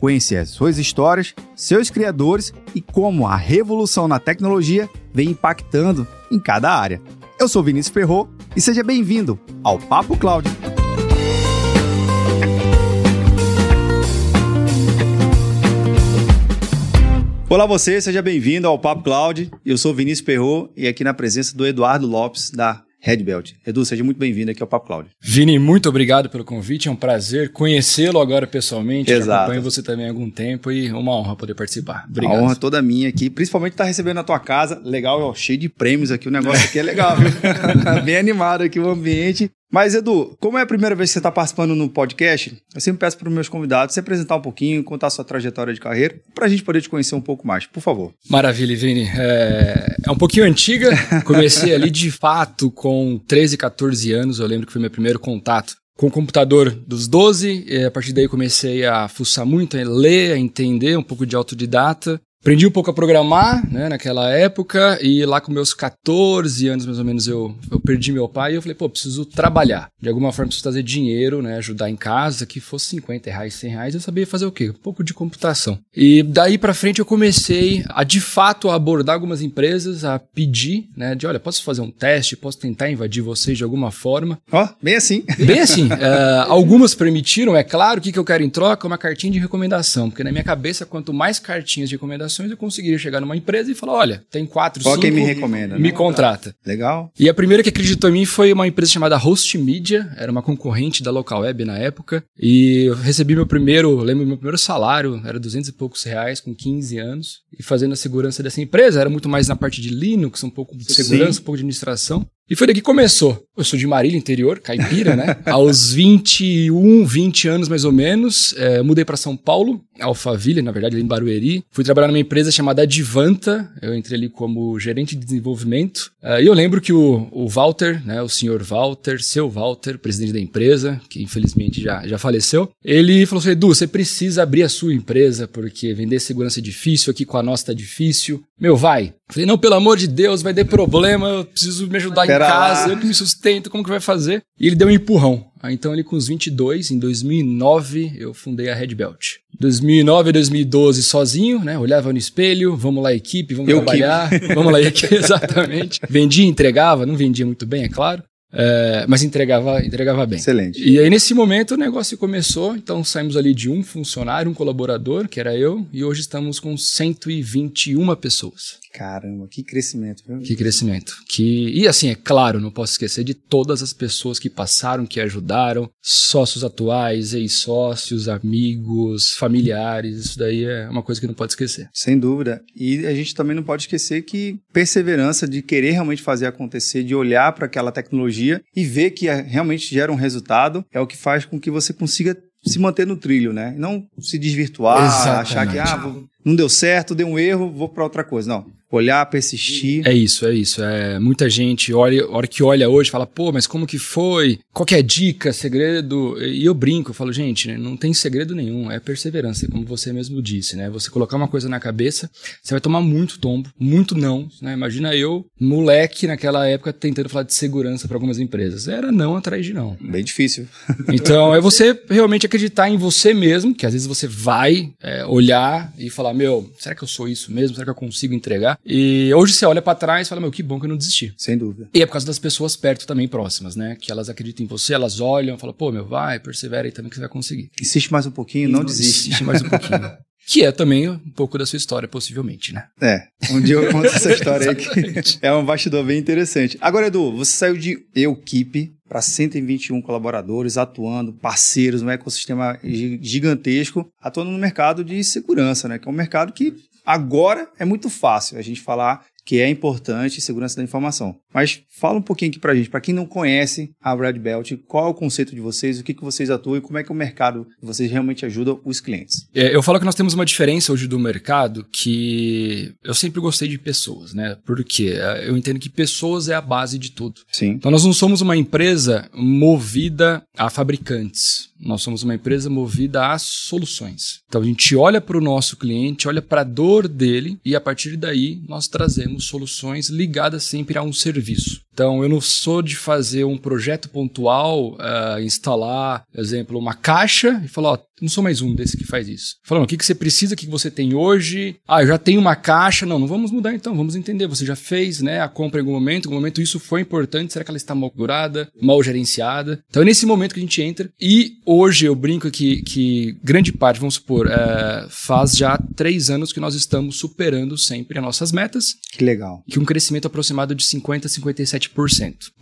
Conhecer as suas histórias, seus criadores e como a revolução na tecnologia vem impactando em cada área. Eu sou Vinícius Ferro e seja bem-vindo ao Papo Cloud. Olá você, seja bem-vindo ao Papo Cloud. Eu sou Vinícius Perro e aqui na presença do Eduardo Lopes da Red Belt. Edu, seja muito bem-vindo aqui ao Papo Cloud. Vini, muito obrigado pelo convite. É um prazer conhecê-lo agora pessoalmente. Exato. Acompanho você também há algum tempo e uma honra poder participar. Obrigado. A honra toda minha aqui, principalmente estar recebendo na tua casa. Legal, ó, cheio de prêmios aqui. O negócio aqui é legal, viu? Bem animado aqui o ambiente. Mas, Edu, como é a primeira vez que você está participando no podcast, eu sempre peço para os meus convidados se apresentar um pouquinho, contar a sua trajetória de carreira, para a gente poder te conhecer um pouco mais, por favor. Maravilha, Vini. É, é um pouquinho antiga. Comecei ali de fato com 13, 14 anos. Eu lembro que foi meu primeiro contato com o computador dos 12. a partir daí comecei a fuçar muito, a ler, a entender um pouco de autodidata. Aprendi um pouco a programar, né, naquela época, e lá com meus 14 anos, mais ou menos, eu, eu perdi meu pai e eu falei, pô, preciso trabalhar. De alguma forma, preciso trazer dinheiro, né, ajudar em casa, que fosse 50 reais, 100 reais, eu sabia fazer o quê? Um pouco de computação. E daí pra frente eu comecei a, de fato, a abordar algumas empresas, a pedir, né, de, olha, posso fazer um teste, posso tentar invadir vocês de alguma forma. Ó, oh, bem assim. Bem assim. uh, algumas permitiram, é claro, o que, que eu quero em troca? Uma cartinha de recomendação, porque na minha cabeça, quanto mais cartinhas de recomendação, eu conseguiria chegar numa empresa e falar: olha, tem quatro, Qual cinco. quem me recomenda? Me né? contrata. Legal. E a primeira que acreditou em mim foi uma empresa chamada Host Media, era uma concorrente da Local Web na época. E eu recebi meu primeiro, lembro meu primeiro salário, era 200 e poucos reais, com 15 anos. E fazendo a segurança dessa empresa, era muito mais na parte de Linux, um pouco de segurança, Sim. um pouco de administração. E foi daqui que começou. Eu sou de Marília, interior, caipira, né? Aos 21, 20 anos mais ou menos, é, mudei para São Paulo, Alphaville, na verdade, ali em Barueri. Fui trabalhar numa empresa chamada Advanta. Eu entrei ali como gerente de desenvolvimento. Uh, e eu lembro que o, o Walter, né, o senhor Walter, seu Walter, presidente da empresa, que infelizmente já, já faleceu, ele falou assim: Edu, você precisa abrir a sua empresa, porque vender segurança é difícil, aqui com a nossa tá difícil. Meu, vai. Falei, não, pelo amor de Deus, vai ter problema, eu preciso me ajudar Pera em casa, lá. eu que me sustento, como que vai fazer? E ele deu um empurrão. Então, ali com os 22, em 2009, eu fundei a Red Belt. 2009 a 2012 sozinho, né? Olhava no espelho, vamos lá equipe, vamos eu trabalhar, vamos lá equipe, exatamente. Vendia, entregava, não vendia muito bem, é claro. É, mas entregava, entregava bem. Excelente. E aí, nesse momento, o negócio começou. Então, saímos ali de um funcionário, um colaborador, que era eu, e hoje estamos com 121 pessoas. Caramba, que crescimento, viu? Que crescimento. Que, e assim, é claro, não posso esquecer de todas as pessoas que passaram, que ajudaram, sócios atuais, ex-sócios, amigos, familiares, isso daí é uma coisa que não pode esquecer. Sem dúvida. E a gente também não pode esquecer que perseverança de querer realmente fazer acontecer, de olhar para aquela tecnologia e ver que realmente gera um resultado, é o que faz com que você consiga se manter no trilho, né? Não se desvirtuar, Exatamente. achar que ah, não deu certo, deu um erro, vou para outra coisa. Não olhar, persistir. É isso, é isso. É, muita gente olha, hora que olha hoje fala, pô, mas como que foi? Qual que é a dica, segredo? E eu brinco, eu falo, gente, né, não tem segredo nenhum, é perseverança, como você mesmo disse, né? Você colocar uma coisa na cabeça, você vai tomar muito tombo, muito não, né? Imagina eu, moleque naquela época, tentando falar de segurança para algumas empresas. Era não atrás de não. Bem difícil. então, é você realmente acreditar em você mesmo, que às vezes você vai é, olhar e falar, meu, será que eu sou isso mesmo? Será que eu consigo entregar? E hoje você olha para trás e fala, meu, que bom que eu não desisti. Sem dúvida. E é por causa das pessoas perto também próximas, né? Que elas acreditam em você, elas olham, falam, pô, meu, vai, persevera aí também que você vai conseguir. Insiste mais um pouquinho, não, não desiste. Insiste mais um pouquinho. que é também um pouco da sua história, possivelmente, né? É, um dia eu conto essa história aí que é um bastidor bem interessante. Agora, Edu, você saiu de Equipe para 121 colaboradores, atuando, parceiros, um ecossistema gigantesco, atuando no mercado de segurança, né? Que é um mercado que Agora é muito fácil a gente falar que é importante segurança da informação. Mas fala um pouquinho aqui pra gente, para quem não conhece a Red Belt, qual é o conceito de vocês, o que, que vocês atuam e como é que o mercado de vocês realmente ajuda os clientes? É, eu falo que nós temos uma diferença hoje do mercado que eu sempre gostei de pessoas, né? Porque eu entendo que pessoas é a base de tudo. Sim. Então nós não somos uma empresa movida a fabricantes. Nós somos uma empresa movida a soluções. Então a gente olha para o nosso cliente, olha para a dor dele e a partir daí nós trazemos soluções ligadas sempre a um serviço serviço. Então eu não sou de fazer um projeto pontual, uh, instalar, por exemplo, uma caixa e falar, ó, não sou mais um desse que faz isso. Falando, o que, que você precisa, o que, que você tem hoje? Ah, eu já tenho uma caixa. Não, não vamos mudar então, vamos entender. Você já fez né, a compra em algum momento, em algum momento isso foi importante, será que ela está mal configurada, mal gerenciada? Então é nesse momento que a gente entra e hoje eu brinco que, que grande parte, vamos supor, é, faz já três anos que nós estamos superando sempre as nossas metas. Que legal. Que um crescimento aproximado de 50% a 57%.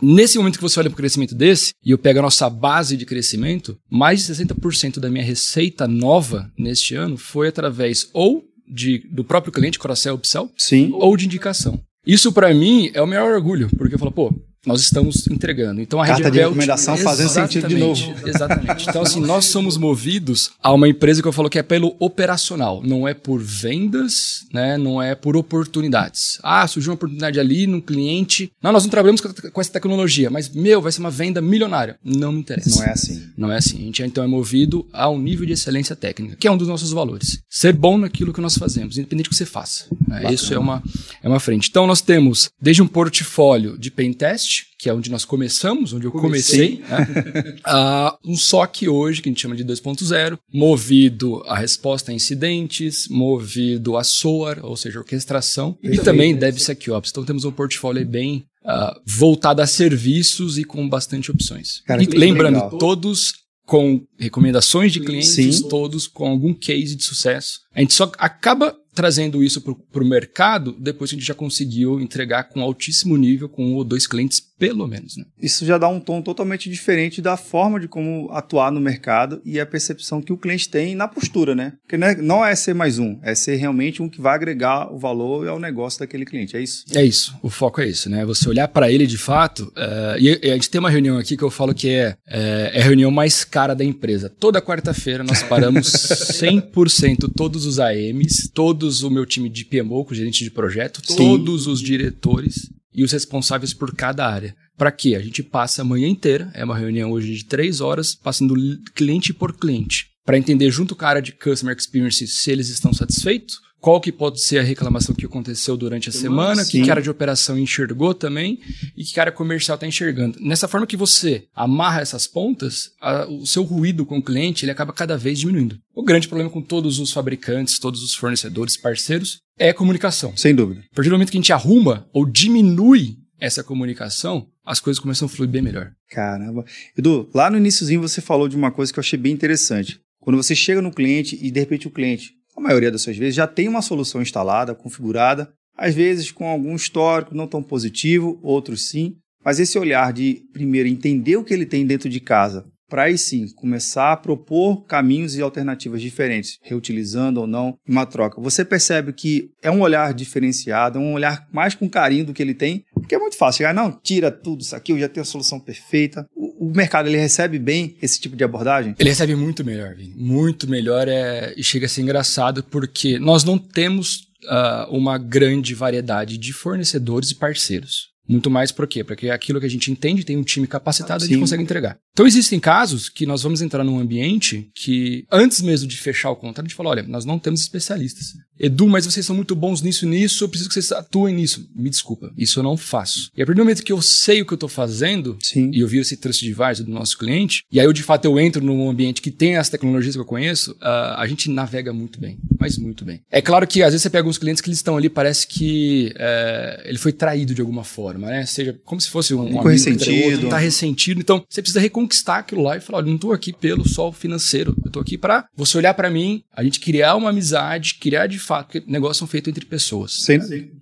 Nesse momento que você olha para o crescimento desse, e eu pego a nossa base de crescimento, mais de 60% da minha receita nova neste ano foi através ou de, do próprio cliente, Coracel Upsell, Sim. ou de indicação. Isso para mim é o maior orgulho, porque eu falo, pô, nós estamos entregando. Então a Carta Red de Belt, recomendação fazendo sentido de novo. Exatamente. Então assim, nós somos movidos a uma empresa que eu falo que é pelo operacional, não é por vendas, né? Não é por oportunidades. Ah, surgiu uma oportunidade ali no cliente. Não, nós não trabalhamos com essa tecnologia, mas meu, vai ser uma venda milionária. Não me interessa. Não é assim. Não é assim. A gente então é movido a um nível de excelência técnica, que é um dos nossos valores. Ser bom naquilo que nós fazemos, independente do que você faça. Né? Isso é uma é uma frente. Então nós temos desde um portfólio de pen test, que é onde nós começamos, onde eu comecei, comecei né? uh, um SOC hoje, que a gente chama de 2.0, movido a resposta a incidentes, movido a SOAR, ou seja, orquestração, e, e também DevSecOps. Então temos um portfólio bem uh, voltado a serviços e com bastante opções. Cara, e lembrando, legal. todos com recomendações de clientes, Sim. todos com algum case de sucesso. A gente só acaba trazendo isso para o mercado depois que a gente já conseguiu entregar com altíssimo nível com um ou dois clientes, pelo menos. Né? Isso já dá um tom totalmente diferente da forma de como atuar no mercado e a percepção que o cliente tem na postura, né? Porque não é, não é ser mais um, é ser realmente um que vai agregar o valor ao negócio daquele cliente, é isso? É isso, o foco é isso, né? Você olhar para ele de fato, uh, e a gente tem uma reunião aqui que eu falo que é, é, é a reunião mais cara da empresa. Toda quarta-feira nós paramos 100% todos os AMs, todos todos o meu time de PMO, com gerente de projeto, Sim. todos os diretores e os responsáveis por cada área. Para quê? A gente passa a manhã inteira, é uma reunião hoje de três horas, passando cliente por cliente, para entender junto com a área de Customer Experience se eles estão satisfeitos, qual que pode ser a reclamação que aconteceu durante a semana, Sim. que cara de operação enxergou também e que cara comercial está enxergando. Nessa forma que você amarra essas pontas, a, o seu ruído com o cliente ele acaba cada vez diminuindo. O grande problema com todos os fabricantes, todos os fornecedores, parceiros, é a comunicação. Sem dúvida. A partir do momento que a gente arruma ou diminui essa comunicação, as coisas começam a fluir bem melhor. Caramba. Edu, lá no iníciozinho você falou de uma coisa que eu achei bem interessante. Quando você chega no cliente e de repente o cliente a maioria das suas vezes, já tem uma solução instalada, configurada, às vezes com algum histórico não tão positivo, outros sim, mas esse olhar de primeiro entender o que ele tem dentro de casa, para aí sim começar a propor caminhos e alternativas diferentes, reutilizando ou não, uma troca. Você percebe que é um olhar diferenciado, é um olhar mais com carinho do que ele tem, porque é muito fácil chegar, não, tira tudo isso aqui, eu já tenho a solução perfeita o mercado ele recebe bem esse tipo de abordagem? Ele recebe muito melhor, Vini. Muito melhor é, e chega a ser engraçado porque nós não temos uh, uma grande variedade de fornecedores e parceiros. Muito mais por quê? Porque aquilo que a gente entende tem um time capacitado, ah, a gente consegue entregar. Então existem casos que nós vamos entrar num ambiente que, antes mesmo de fechar o contrato, a gente fala: olha, nós não temos especialistas. Edu, mas vocês são muito bons nisso e nisso, eu preciso que vocês atuem nisso. Me desculpa, isso eu não faço. E a partir do momento que eu sei o que eu estou fazendo, Sim. e eu vi esse trust advisor do nosso cliente, e aí eu de fato eu entro num ambiente que tem as tecnologias que eu conheço, uh, a gente navega muito bem, mas muito bem. É claro que às vezes você pega alguns clientes que eles estão ali, parece que uh, ele foi traído de alguma forma, né? Seja como se fosse um, um amigo ressentido. Outro, tá ressentido. Então você precisa reconquistar aquilo lá e falar: olha, não estou aqui pelo sol financeiro, eu estou aqui para você olhar para mim, a gente criar uma amizade, criar de fato, porque negócios são feitos entre pessoas. Sim.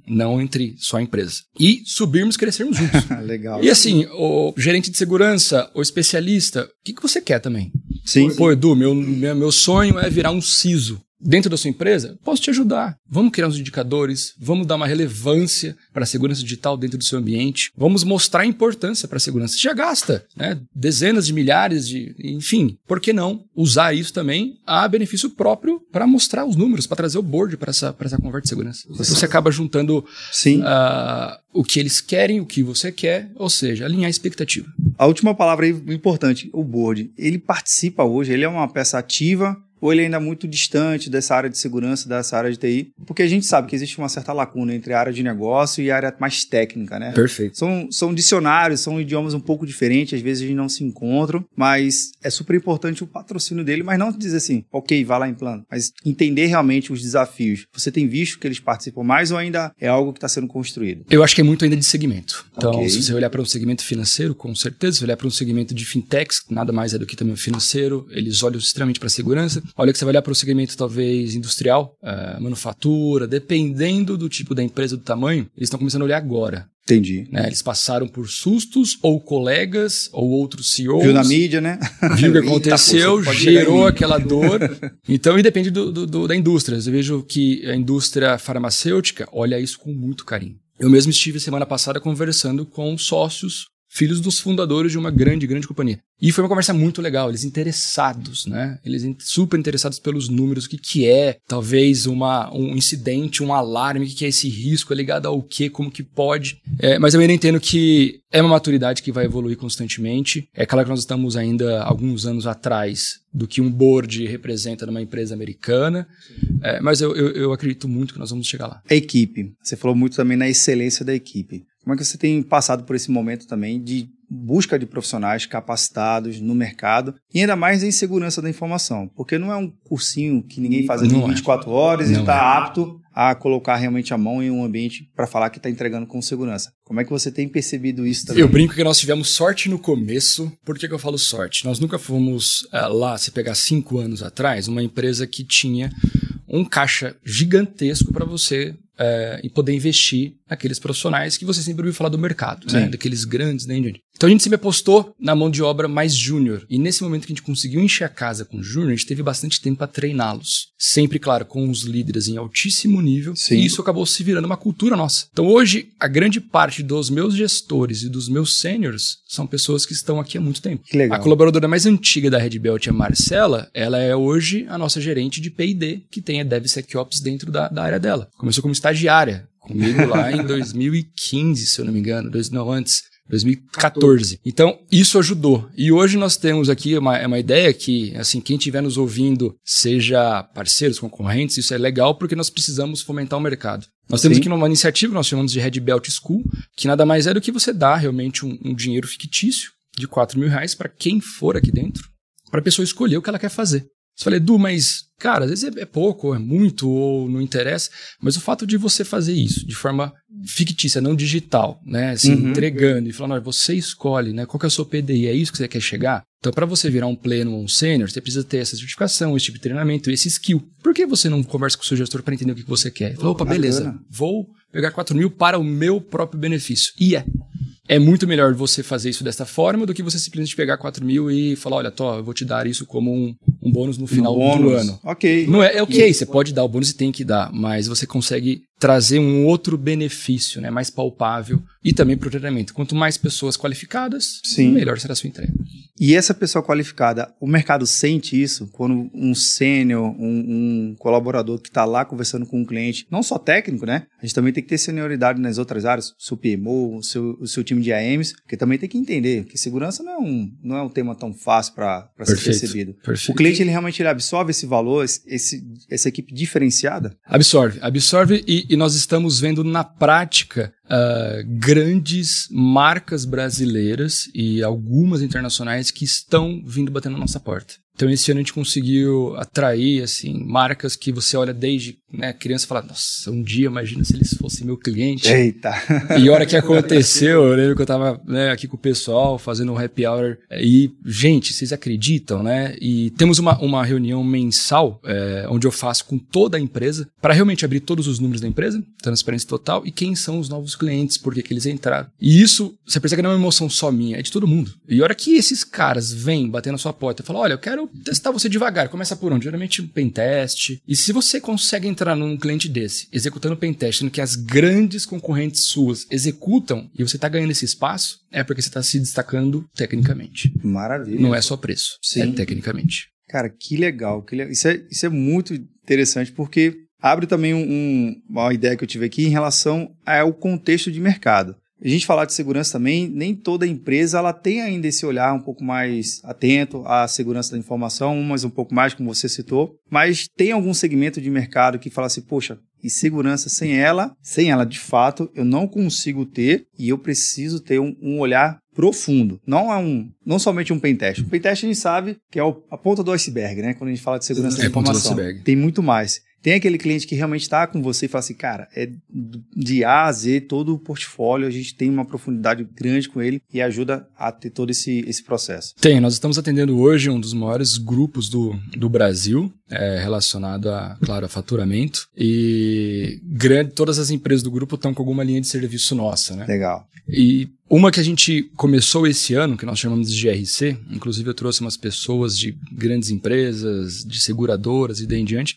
Não entre só empresas. E subirmos, crescermos juntos. Legal. E assim, o gerente de segurança, o especialista, o que, que você quer também? Sim. Pô, Edu, meu, meu, meu sonho é virar um CISO. Dentro da sua empresa, posso te ajudar. Vamos criar uns indicadores, vamos dar uma relevância para a segurança digital dentro do seu ambiente, vamos mostrar a importância para a segurança. Você já gasta né, dezenas de milhares de. Enfim, por que não usar isso também a benefício próprio para mostrar os números, para trazer o board para essa, essa conversa de segurança? Então você acaba juntando Sim. Uh, o que eles querem, o que você quer, ou seja, alinhar a expectativa. A última palavra aí importante, o board. Ele participa hoje, ele é uma peça ativa ou ele é ainda muito distante dessa área de segurança, dessa área de TI? Porque a gente sabe que existe uma certa lacuna entre a área de negócio e a área mais técnica, né? Perfeito. São, são dicionários, são idiomas um pouco diferentes, às vezes a gente não se encontram, mas é super importante o patrocínio dele, mas não dizer assim, ok, vá lá em plano, mas entender realmente os desafios. Você tem visto que eles participam mais ou ainda é algo que está sendo construído? Eu acho que é muito ainda de segmento. Então, okay. se você olhar para um segmento financeiro, com certeza, se você olhar para um segmento de fintechs, nada mais é do que também o financeiro, eles olham extremamente para a segurança. Olha que você vai olhar para o segmento talvez industrial, uh, manufatura, dependendo do tipo da empresa, do tamanho, eles estão começando a olhar agora. Entendi. Né? Eles passaram por sustos, ou colegas, ou outros CEOs. Viu na mídia, né? Viu o que aconteceu, Eita, gerou aquela dor. Então, independe do, do, do, da indústria. Eu vejo que a indústria farmacêutica olha isso com muito carinho. Eu mesmo estive semana passada conversando com sócios filhos dos fundadores de uma grande, grande companhia. E foi uma conversa muito legal, eles interessados, né? Eles super interessados pelos números, o que, que é, talvez, uma, um incidente, um alarme, o que, que é esse risco, é ligado ao quê, como que pode. É, mas eu ainda entendo que é uma maturidade que vai evoluir constantemente. É claro que nós estamos ainda alguns anos atrás do que um board representa numa empresa americana, é, mas eu, eu, eu acredito muito que nós vamos chegar lá. A equipe, você falou muito também na excelência da equipe. Como é que você tem passado por esse momento também de busca de profissionais capacitados no mercado e ainda mais em segurança da informação? Porque não é um cursinho que ninguém faz ali em 24 é. horas não e está é. apto a colocar realmente a mão em um ambiente para falar que está entregando com segurança. Como é que você tem percebido isso também? Eu brinco que nós tivemos sorte no começo. Por que, que eu falo sorte? Nós nunca fomos é, lá, se pegar cinco anos atrás, uma empresa que tinha um caixa gigantesco para você é, e poder investir naqueles profissionais que você sempre ouviu falar do mercado, né? daqueles grandes, né? Então a gente sempre apostou na mão de obra mais júnior. E nesse momento que a gente conseguiu encher a casa com júnior, a gente teve bastante tempo para treiná-los. Sempre, claro, com os líderes em altíssimo nível. Sim. E isso acabou se virando uma cultura nossa. Então hoje, a grande parte dos meus gestores e dos meus seniors são pessoas que estão aqui há muito tempo. Que legal. A colaboradora mais antiga da Red Belt, a Marcela, ela é hoje a nossa gerente de P&D, que tem a DevSecOps dentro da, da área dela. Começou como estagiária comigo lá em 2015, se eu não me engano, dois, não, antes. 2014. Então, isso ajudou. E hoje nós temos aqui uma, uma ideia que, assim, quem estiver nos ouvindo, seja parceiros, concorrentes, isso é legal porque nós precisamos fomentar o mercado. Nós temos Sim. aqui uma iniciativa que nós chamamos de Red Belt School, que nada mais é do que você dar realmente um, um dinheiro fictício de 4 mil reais para quem for aqui dentro, para a pessoa escolher o que ela quer fazer. Você fala, Edu, mas, cara, às vezes é, é pouco, ou é muito, ou não interessa. Mas o fato de você fazer isso de forma fictícia, não digital, né? Assim, uhum. entregando e falando, você escolhe, né? Qual que é o seu PDI? É isso que você quer chegar? Então, para você virar um pleno ou um sênior, você precisa ter essa certificação, esse tipo de treinamento, esse skill. Por que você não conversa com o seu gestor para entender o que você quer? Fala, opa, beleza, vou pegar 4 mil para o meu próprio benefício. E é é muito melhor você fazer isso dessa forma do que você simplesmente pegar 4 mil e falar, olha, Tó, eu vou te dar isso como um, um bônus no final um bônus. do ano. Ok. Não é, é ok, você pode dar o bônus e tem que dar, mas você consegue trazer um outro benefício, né, mais palpável e também para o treinamento. Quanto mais pessoas qualificadas, Sim. melhor será a sua entrega. E essa pessoa qualificada, o mercado sente isso quando um sênior, um, um, colaborador que está lá conversando com um cliente, não só técnico, né? A gente também tem que ter senioridade nas outras áreas, seu PMO, o seu, o seu time de AMs, porque também tem que entender que segurança não é um, não é um tema tão fácil para ser percebido. Perfeito. O cliente ele realmente ele absorve esse valor, esse, essa equipe diferenciada? Absorve, absorve e, e nós estamos vendo na prática uh, grandes marcas brasileiras e algumas internacionais que estão vindo batendo na nossa porta. Então, esse ano a gente conseguiu atrair, assim, marcas que você olha desde né, criança e fala, nossa, um dia, imagina se eles fossem meu cliente. Eita! E a hora que aconteceu, eu lembro que eu tava né, aqui com o pessoal, fazendo um happy hour, e, gente, vocês acreditam, né? E temos uma, uma reunião mensal, é, onde eu faço com toda a empresa, para realmente abrir todos os números da empresa, transparência total, e quem são os novos clientes, por que eles entraram. E isso, você percebe que não é uma emoção só minha, é de todo mundo. E a hora que esses caras vêm bater na sua porta e falam, olha, eu quero quero testar você devagar. Começa por onde? Geralmente um pentest. E se você consegue entrar num cliente desse, executando pentest, sendo que as grandes concorrentes suas executam e você está ganhando esse espaço, é porque você está se destacando tecnicamente. Maravilha. Não é só preço, Sim. é tecnicamente. Cara, que legal. Que Isso, é, isso é muito interessante porque abre também um- um- uma ideia que eu tive aqui em relação ao contexto de mercado. A gente falar de segurança também, nem toda empresa ela tem ainda esse olhar um pouco mais atento à segurança da informação, umas um pouco mais, como você citou, mas tem algum segmento de mercado que fala assim, poxa, e segurança sem ela, sem ela de fato, eu não consigo ter e eu preciso ter um, um olhar profundo. Não é um, não somente um pentest. O pentest a gente sabe que é o- a ponta do iceberg, né? Quando a gente fala de segurança É da informação. Tem muito mais. Tem aquele cliente que realmente está com você e fala assim, cara, é de A a Z todo o portfólio, a gente tem uma profundidade grande com ele e ajuda a ter todo esse, esse processo. Tem, nós estamos atendendo hoje um dos maiores grupos do, do Brasil, é, relacionado a, claro, a faturamento. E grande, todas as empresas do grupo estão com alguma linha de serviço nossa, né? Legal. E uma que a gente começou esse ano, que nós chamamos de GRC, inclusive eu trouxe umas pessoas de grandes empresas, de seguradoras e daí em diante,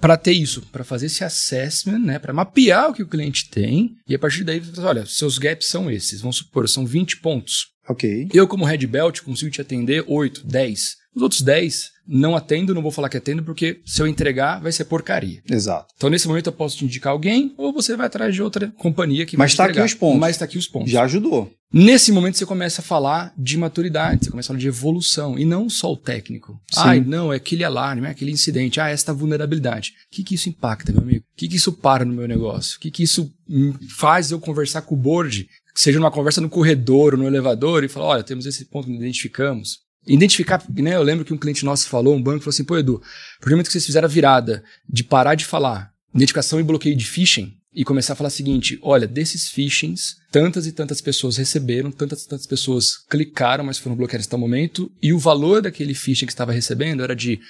para ter isso, para fazer esse assessment, né, para mapear o que o cliente tem e a partir daí, olha, seus gaps são esses, vamos supor, são 20 pontos. Ok. Eu, como Red Belt, consigo te atender 8, 10. Os outros 10 não atendo, não vou falar que atendo, porque se eu entregar, vai ser porcaria. Exato. Então, nesse momento, eu posso te indicar alguém, ou você vai atrás de outra companhia que Mas vai tá aqui entregar. os pontos. Mas tá aqui os pontos. Já ajudou. Nesse momento, você começa a falar de maturidade, você começa a falar de evolução, e não só o técnico. Sim. Ai, não, é aquele alarme, é aquele incidente, ah, esta vulnerabilidade. O que, que isso impacta, meu amigo? O que, que isso para no meu negócio? O que, que isso hum, faz eu conversar com o board? Que seja numa conversa no corredor ou no elevador e falar, olha, temos esse ponto que identificamos. Identificar, né? Eu lembro que um cliente nosso falou, um banco, falou assim, pô, Edu, a partir do momento que vocês fizeram a virada de parar de falar identificação e bloqueio de phishing e começar a falar o seguinte, olha, desses phishings, tantas e tantas pessoas receberam, tantas e tantas pessoas clicaram, mas foram bloqueadas até o momento, e o valor daquele phishing que estava recebendo era de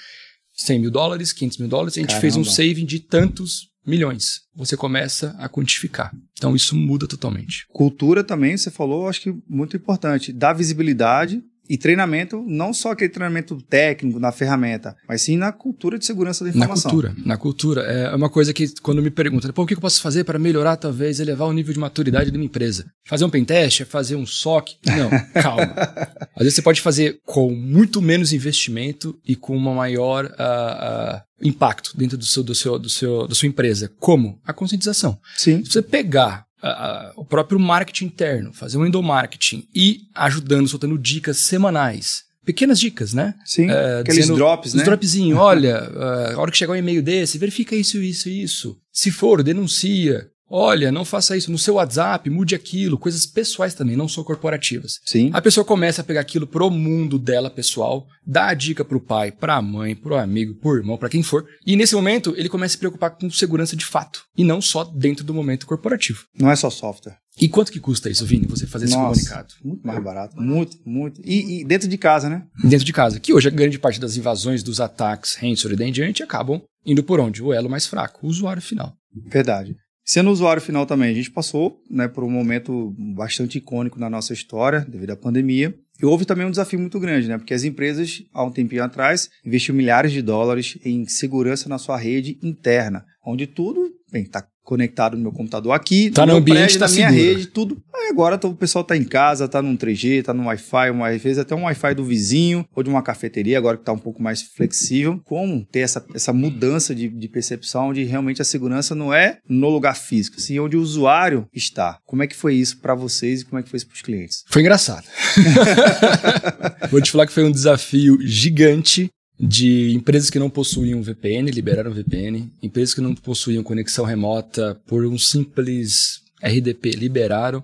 100 mil dólares, 500 mil dólares, a gente fez um Caramba. saving de tantos milhões. Você começa a quantificar. Então isso muda totalmente. Cultura também, você falou, acho que muito importante. Dar visibilidade e treinamento, não só aquele treinamento técnico na ferramenta, mas sim na cultura de segurança da Na informação. cultura, na cultura. É uma coisa que quando me perguntam, pô, o que eu posso fazer para melhorar, talvez, elevar o nível de maturidade da minha empresa? Fazer um pentest? É fazer um SOC? Não, calma. Às vezes você pode fazer com muito menos investimento e com uma maior ah, ah, impacto dentro do seu, do seu, do seu, da sua empresa. Como? A conscientização. Sim. Se você pegar o próprio marketing interno, fazer um endomarketing e ajudando, soltando dicas semanais, pequenas dicas, né? Sim. É, Aqueles dizendo- drops, Os né? dropzinhos, olha, ah, a hora que chegar um e-mail desse, verifica isso, isso e isso. Se for, denuncia. Olha, não faça isso no seu WhatsApp, mude aquilo, coisas pessoais também, não só corporativas. Sim. A pessoa começa a pegar aquilo pro mundo dela pessoal, dá a dica pro pai, pra mãe, pro amigo, pro irmão, pra quem for. E nesse momento ele começa a se preocupar com segurança de fato, e não só dentro do momento corporativo. Não é só software. E quanto que custa isso, Vini, você fazer esse Nossa, comunicado? Muito mais barato. Muito, muito. E, e dentro de casa, né? dentro de casa. Que hoje a grande parte das invasões, dos ataques, ransomware e daí em diante acabam indo por onde? O elo mais fraco, o usuário final. Verdade. Sendo usuário final também, a gente passou né, por um momento bastante icônico na nossa história, devido à pandemia. E houve também um desafio muito grande, né? Porque as empresas, há um tempinho atrás, investiram milhares de dólares em segurança na sua rede interna, onde tudo, está conectado no meu computador aqui, Tá no meu ambiente, prédio, tá na minha seguro. rede, tudo. Aí agora tá- o pessoal está em casa, está num 3G, está no Wi-Fi, um, às vezes até um Wi-Fi do vizinho ou de uma cafeteria, agora que está um pouco mais flexível. Como ter essa, essa mudança de, de percepção de realmente a segurança não é no lugar físico, sim onde o usuário está. Como é que foi isso para vocês e como é que foi isso para os clientes? Foi engraçado. Vou te falar que foi um desafio gigante de empresas que não possuíam VPN, liberaram VPN, empresas que não possuíam conexão remota por um simples RDP, liberaram.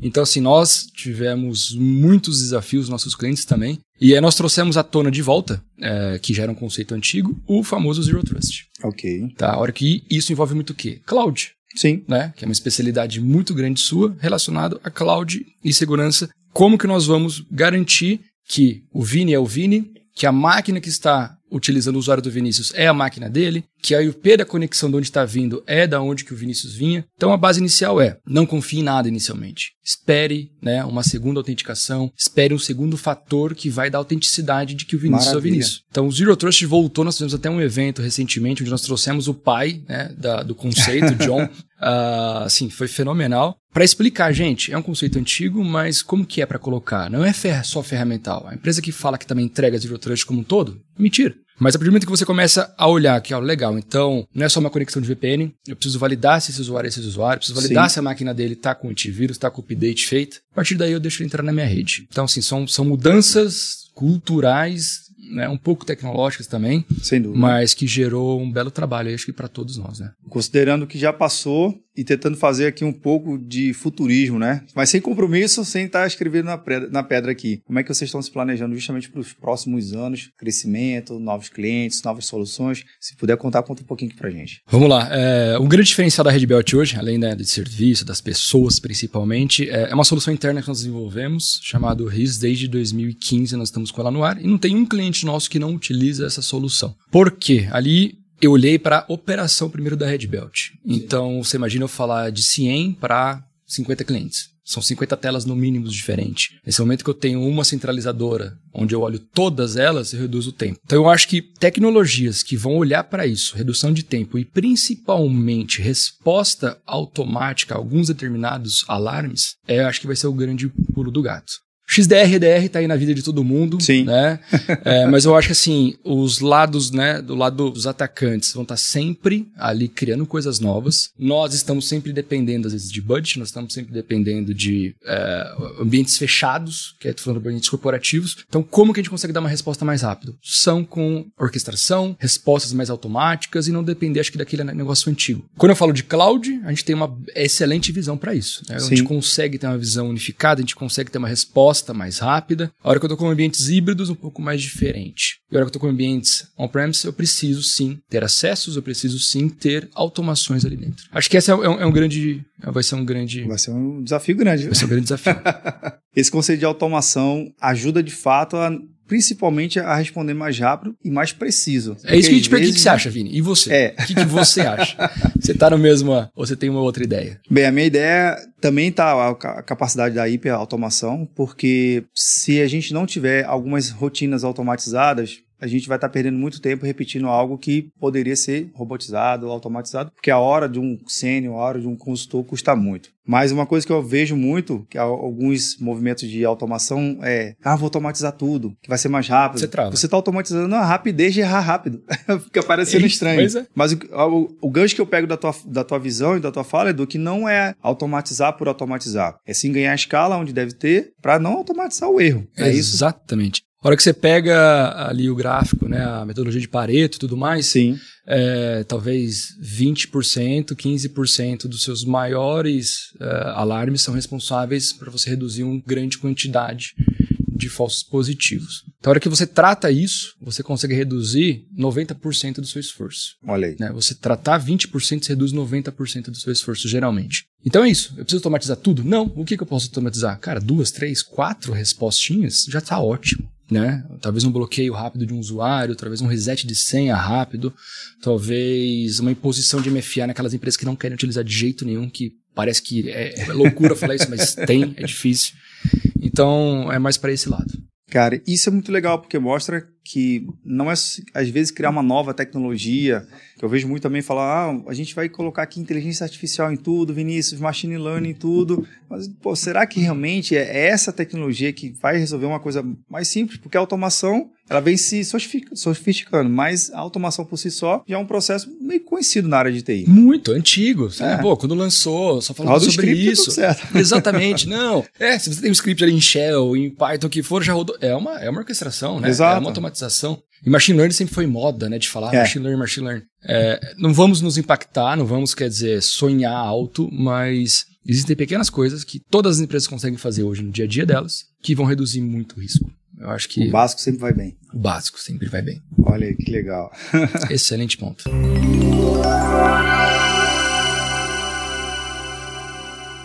Então, assim, nós tivemos muitos desafios, nossos clientes também. E aí nós trouxemos à tona de volta, eh, que já era um conceito antigo, o famoso Zero Trust. Ok. Tá? A hora que isso envolve muito o quê? Cloud Sim. né? Que é uma especialidade muito grande sua relacionado a cloud e segurança. Como que nós vamos garantir que o Vini é o Vini, que a máquina que está utilizando o usuário do Vinícius é a máquina dele, que a IP da conexão de onde está vindo é da onde que o Vinícius vinha. Então a base inicial é: não confie em nada inicialmente. Espere né, uma segunda autenticação, espere um segundo fator que vai dar autenticidade de que o Vinícius Maravilha. é o Vinícius. Então o Zero Trust voltou, nós fizemos até um evento recentemente onde nós trouxemos o pai né, da, do conceito, John. uh, assim, foi fenomenal. Para explicar, gente, é um conceito antigo, mas como que é para colocar? Não é só ferramental. A empresa que fala que também entrega Zero Trust como um todo, mentira. Mas a partir do momento que você começa a olhar que, ó, legal, então não é só uma conexão de VPN, eu preciso validar se esse usuário é esse usuário, preciso validar Sim. se a máquina dele está com antivírus, está com update feito. A partir daí eu deixo ele entrar na minha rede. Então, assim, são, são mudanças culturais né, um pouco tecnológicas também, Sem dúvida. mas que gerou um belo trabalho, acho que para todos nós, né? Considerando que já passou e tentando fazer aqui um pouco de futurismo, né? Mas sem compromisso, sem estar escrevendo na pedra, na pedra aqui. Como é que vocês estão se planejando justamente para os próximos anos? Crescimento, novos clientes, novas soluções? Se puder contar, conta um pouquinho aqui para gente. Vamos lá. É, o grande diferencial da Red Belt hoje, além né, de serviço, das pessoas principalmente, é, é uma solução interna que nós desenvolvemos, chamado RIS, desde 2015 nós estamos com ela no ar, e não tem um cliente nosso que não utiliza essa solução. Por quê? Ali eu olhei para a operação primeiro da Red Belt. Então, você imagina eu falar de 100 para 50 clientes. São 50 telas no mínimo diferentes. Nesse momento que eu tenho uma centralizadora, onde eu olho todas elas, eu reduzo o tempo. Então eu acho que tecnologias que vão olhar para isso, redução de tempo e principalmente resposta automática a alguns determinados alarmes, é, eu acho que vai ser o grande pulo do gato. XDR, EDR tá aí na vida de todo mundo, Sim. né? é, mas eu acho que assim, os lados, né, do lado dos atacantes vão estar tá sempre ali criando coisas novas. Nós estamos sempre dependendo, às vezes, de budget, nós estamos sempre dependendo de é, ambientes fechados, que é falando de ambientes corporativos. Então, como que a gente consegue dar uma resposta mais rápido? São com orquestração, respostas mais automáticas e não depender, acho que, daquele negócio antigo. Quando eu falo de cloud, a gente tem uma excelente visão para isso. Né? A gente consegue ter uma visão unificada, a gente consegue ter uma resposta resposta mais rápida. A hora que eu estou com ambientes híbridos, um pouco mais diferente. E a hora que eu estou com ambientes on-premise, eu preciso sim ter acessos, eu preciso sim ter automações ali dentro. Acho que esse é, um, é um grande. Vai ser um grande. Vai ser um desafio grande. Vai ser um grande desafio. Esse conceito de automação ajuda de fato a principalmente a responder mais rápido e mais preciso. É isso que a gente pergunta. O que você acha, Vini? E você? É. O que, que você acha? você está no mesmo ou você tem uma outra ideia? Bem, a minha ideia também está a capacidade da hiperautomação, porque se a gente não tiver algumas rotinas automatizadas, a gente vai estar tá perdendo muito tempo repetindo algo que poderia ser robotizado ou automatizado, porque a hora de um sênior, a hora de um consultor custa muito. Mas uma coisa que eu vejo muito, que alguns movimentos de automação é, ah, vou automatizar tudo, que vai ser mais rápido. Você trava. Você está automatizando a rapidez de errar rápido. Fica parecendo estranho. É. Mas o, o, o, gancho que eu pego da tua, da tua visão e da tua fala, Edu, que não é automatizar por automatizar. É sim ganhar escala onde deve ter, para não automatizar o erro. É, é isso? Exatamente. A hora que você pega ali o gráfico, né, a metodologia de Pareto e tudo mais, Sim. É, talvez 20%, 15% dos seus maiores uh, alarmes são responsáveis para você reduzir uma grande quantidade de falsos positivos. Então, a hora que você trata isso, você consegue reduzir 90% do seu esforço. Olha aí. Né? Você tratar 20%, você reduz 90% do seu esforço, geralmente. Então é isso. Eu preciso automatizar tudo? Não. O que, que eu posso automatizar? Cara, duas, três, quatro respostinhas já está ótimo né? Talvez um bloqueio rápido de um usuário, talvez um reset de senha rápido, talvez uma imposição de MFA naquelas empresas que não querem utilizar de jeito nenhum, que parece que é, é loucura falar isso, mas tem, é difícil. Então, é mais para esse lado. Cara, isso é muito legal porque mostra que não é às vezes criar uma nova tecnologia, que eu vejo muito também falar, ah, a gente vai colocar aqui inteligência artificial em tudo, Vinícius, machine learning em tudo, mas pô, será que realmente é essa tecnologia que vai resolver uma coisa mais simples? Porque a automação, ela vem se sofisticando, mas a automação por si só já é um processo meio conhecido na área de TI. Muito antigo. É. Pô, quando lançou, só falando sobre isso. Exatamente. Não. É, se você tem um script ali em Shell, em Python, que for, já rodou. É uma, é uma orquestração, né? Exato. É uma automatização. E machine learning sempre foi moda, né? De falar é. machine learning, machine learning. É, não vamos nos impactar, não vamos, quer dizer, sonhar alto, mas existem pequenas coisas que todas as empresas conseguem fazer hoje no dia a dia delas que vão reduzir muito o risco. Eu acho que. O básico sempre vai bem. O básico sempre vai bem. Olha aí, que legal. Excelente ponto.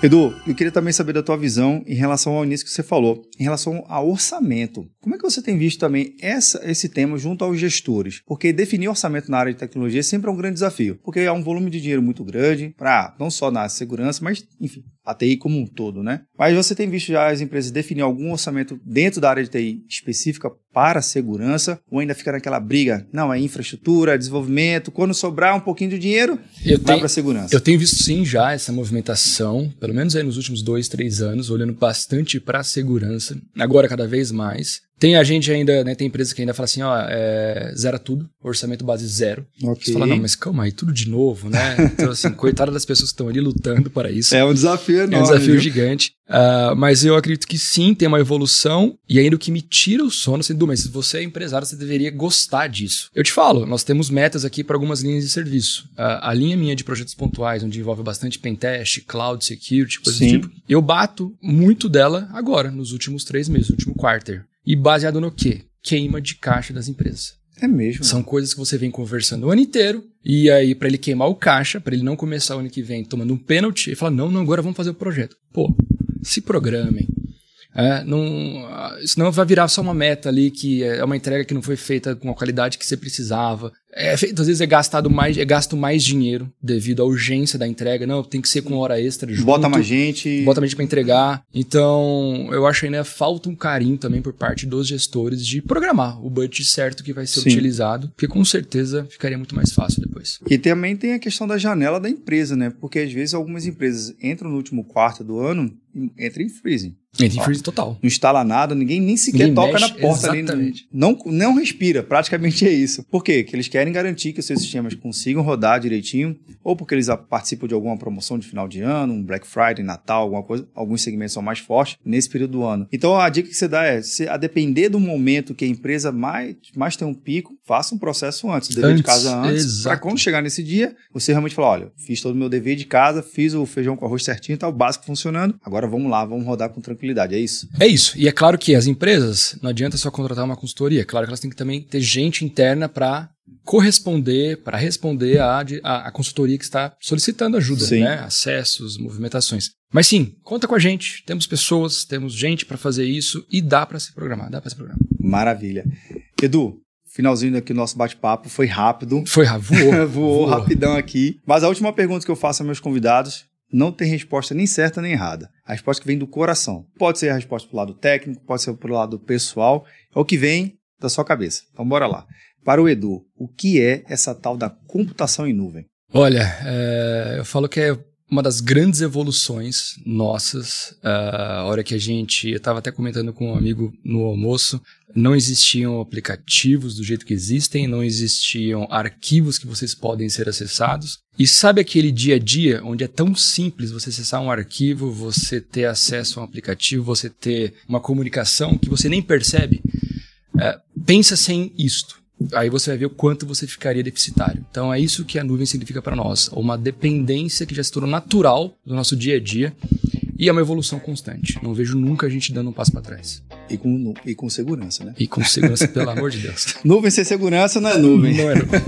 Edu, eu queria também saber da tua visão em relação ao início que você falou, em relação ao orçamento. Como é que você tem visto também essa, esse tema junto aos gestores? Porque definir orçamento na área de tecnologia sempre é um grande desafio, porque há um volume de dinheiro muito grande, para não só na segurança, mas, enfim, a TI como um todo, né? Mas você tem visto já as empresas definir algum orçamento dentro da área de TI específica para a segurança, ou ainda fica naquela briga, não, é infraestrutura, é desenvolvimento, quando sobrar um pouquinho de dinheiro, eu vai para a segurança. Eu tenho visto sim já essa movimentação, pelo menos aí nos últimos dois, três anos, olhando bastante para a segurança, agora cada vez mais. Tem a gente ainda, né? Tem empresas que ainda fala assim, ó, é, zera tudo, orçamento base zero. Okay. Você fala, não, mas calma aí, tudo de novo, né? Então, assim, coitada das pessoas que estão ali lutando para isso. É um desafio enorme. É um desafio viu? gigante. Uh, mas eu acredito que sim, tem uma evolução. E ainda o que me tira o sono, assim, mas se você é empresário, você deveria gostar disso. Eu te falo, nós temos metas aqui para algumas linhas de serviço. Uh, a linha minha de projetos pontuais, onde envolve bastante pentest, cloud security, coisas do tipo, eu bato muito dela agora, nos últimos três meses, no último quarter. E baseado no quê? Queima de caixa das empresas. É mesmo. São coisas que você vem conversando o ano inteiro. E aí, para ele queimar o caixa, para ele não começar o ano que vem tomando um pênalti, ele fala: não, não, agora vamos fazer o projeto. Pô, se programem. É, não, senão vai virar só uma meta ali que é uma entrega que não foi feita com a qualidade que você precisava. É feito, às vezes é gastado mais, é gasto mais dinheiro devido à urgência da entrega. Não, tem que ser com hora extra. Junto, bota mais gente. Bota mais gente para entregar. Então, eu acho ainda falta um carinho também por parte dos gestores de programar o budget certo que vai ser Sim. utilizado, porque com certeza ficaria muito mais fácil depois. E também tem a questão da janela da empresa, né? Porque às vezes algumas empresas entram no último quarto do ano, entram em freezing. Freeze total. Não instala nada, ninguém nem sequer ninguém toca mexe, na porta exatamente. ali. Não, não respira, praticamente é isso. Por quê? Porque eles querem garantir que os seus sistemas consigam rodar direitinho, ou porque eles participam de alguma promoção de final de ano, um Black Friday, Natal, alguma coisa. Alguns segmentos são mais fortes nesse período do ano. Então a dica que você dá é, se, a depender do momento que a empresa mais, mais tem um pico, faça um processo antes, dever antes, de casa antes, para quando chegar nesse dia, você realmente falar, olha, fiz todo o meu dever de casa, fiz o feijão com arroz certinho, tá o básico funcionando, agora vamos lá, vamos rodar com tranquilidade, é isso? É isso. E é claro que as empresas, não adianta só contratar uma consultoria, é claro que elas têm que também ter gente interna para corresponder, para responder à, consultoria que está solicitando ajuda, sim. né? Acessos, movimentações. Mas sim, conta com a gente. Temos pessoas, temos gente para fazer isso e dá para se programar, dá para se programar. Maravilha. Edu, finalzinho aqui do nosso bate-papo foi rápido. Foi rápido, voou. voou, voou rapidão aqui. Mas a última pergunta que eu faço aos meus convidados não tem resposta nem certa nem errada. A resposta que vem do coração. Pode ser a resposta pro lado técnico, pode ser pro lado pessoal, é o que vem da sua cabeça. Então bora lá. Para o Edu, o que é essa tal da computação em nuvem? Olha, é, eu falo que é uma das grandes evoluções nossas. Uh, a hora que a gente. Eu estava até comentando com um amigo no almoço. Não existiam aplicativos do jeito que existem, não existiam arquivos que vocês podem ser acessados. E sabe aquele dia a dia onde é tão simples você acessar um arquivo, você ter acesso a um aplicativo, você ter uma comunicação que você nem percebe? Uh, pensa sem isto aí você vai ver o quanto você ficaria deficitário. Então é isso que a nuvem significa para nós, uma dependência que já se tornou natural do nosso dia a dia e é uma evolução constante. Não vejo nunca a gente dando um passo para trás. E com, e com segurança, né? E com segurança, pelo amor de Deus. Nuvem sem segurança não é nuvem. Não é nuvem.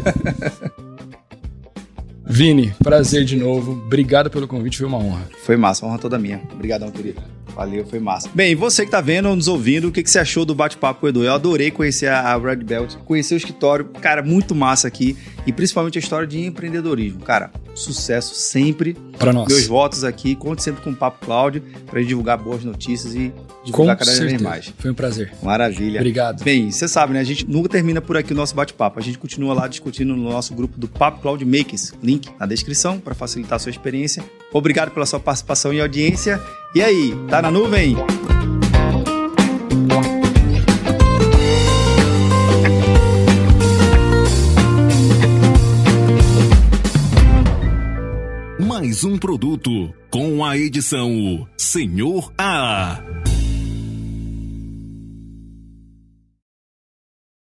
Vini, prazer de novo. Obrigado pelo convite, foi uma honra. Foi massa, honra toda minha. Obrigadão, querido. Valeu, foi massa. Bem, você que tá vendo ou nos ouvindo, o que, que você achou do bate-papo com o Edu? Eu adorei conhecer a, Red Belt, conhecer o escritório, cara, muito massa aqui. E principalmente a história de empreendedorismo. Cara, sucesso sempre. Para nós. Meus votos aqui, conte sempre com o Papo Cláudio para divulgar boas notícias e divulgar com cada certeza. vez mais. Foi um prazer. Maravilha. Obrigado. Bem, você sabe, né? A gente nunca termina por aqui o nosso bate-papo. A gente continua lá discutindo no nosso grupo do Papo Cloud Makers. Link na descrição para facilitar a sua experiência. Obrigado pela sua participação e audiência. E aí, tá na nuvem? Mais um produto com a edição Senhor A.